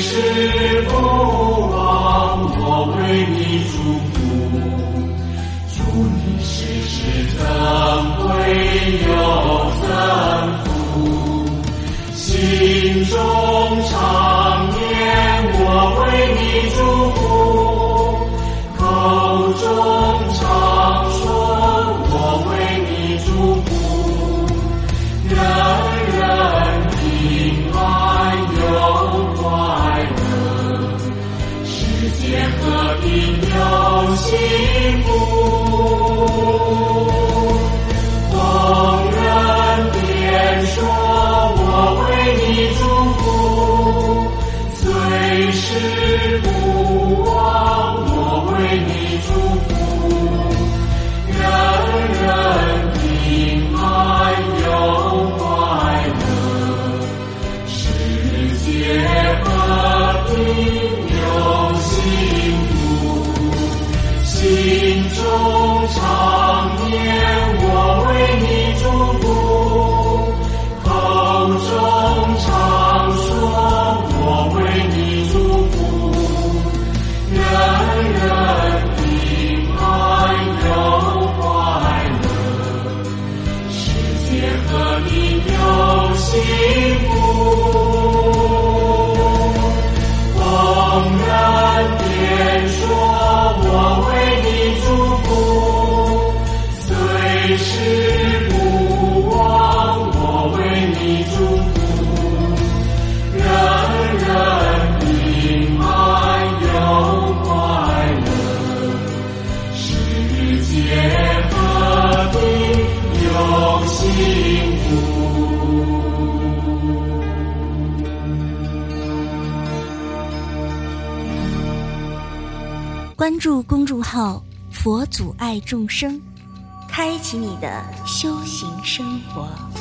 是不忘，我为你祝福。心中常念我为你祝福，口中常说我为你祝福，人人平安又快乐，世界和平有幸福。祝福人人平安又快乐世界和平有幸福关注公众号佛祖爱众生开启你的修行生活。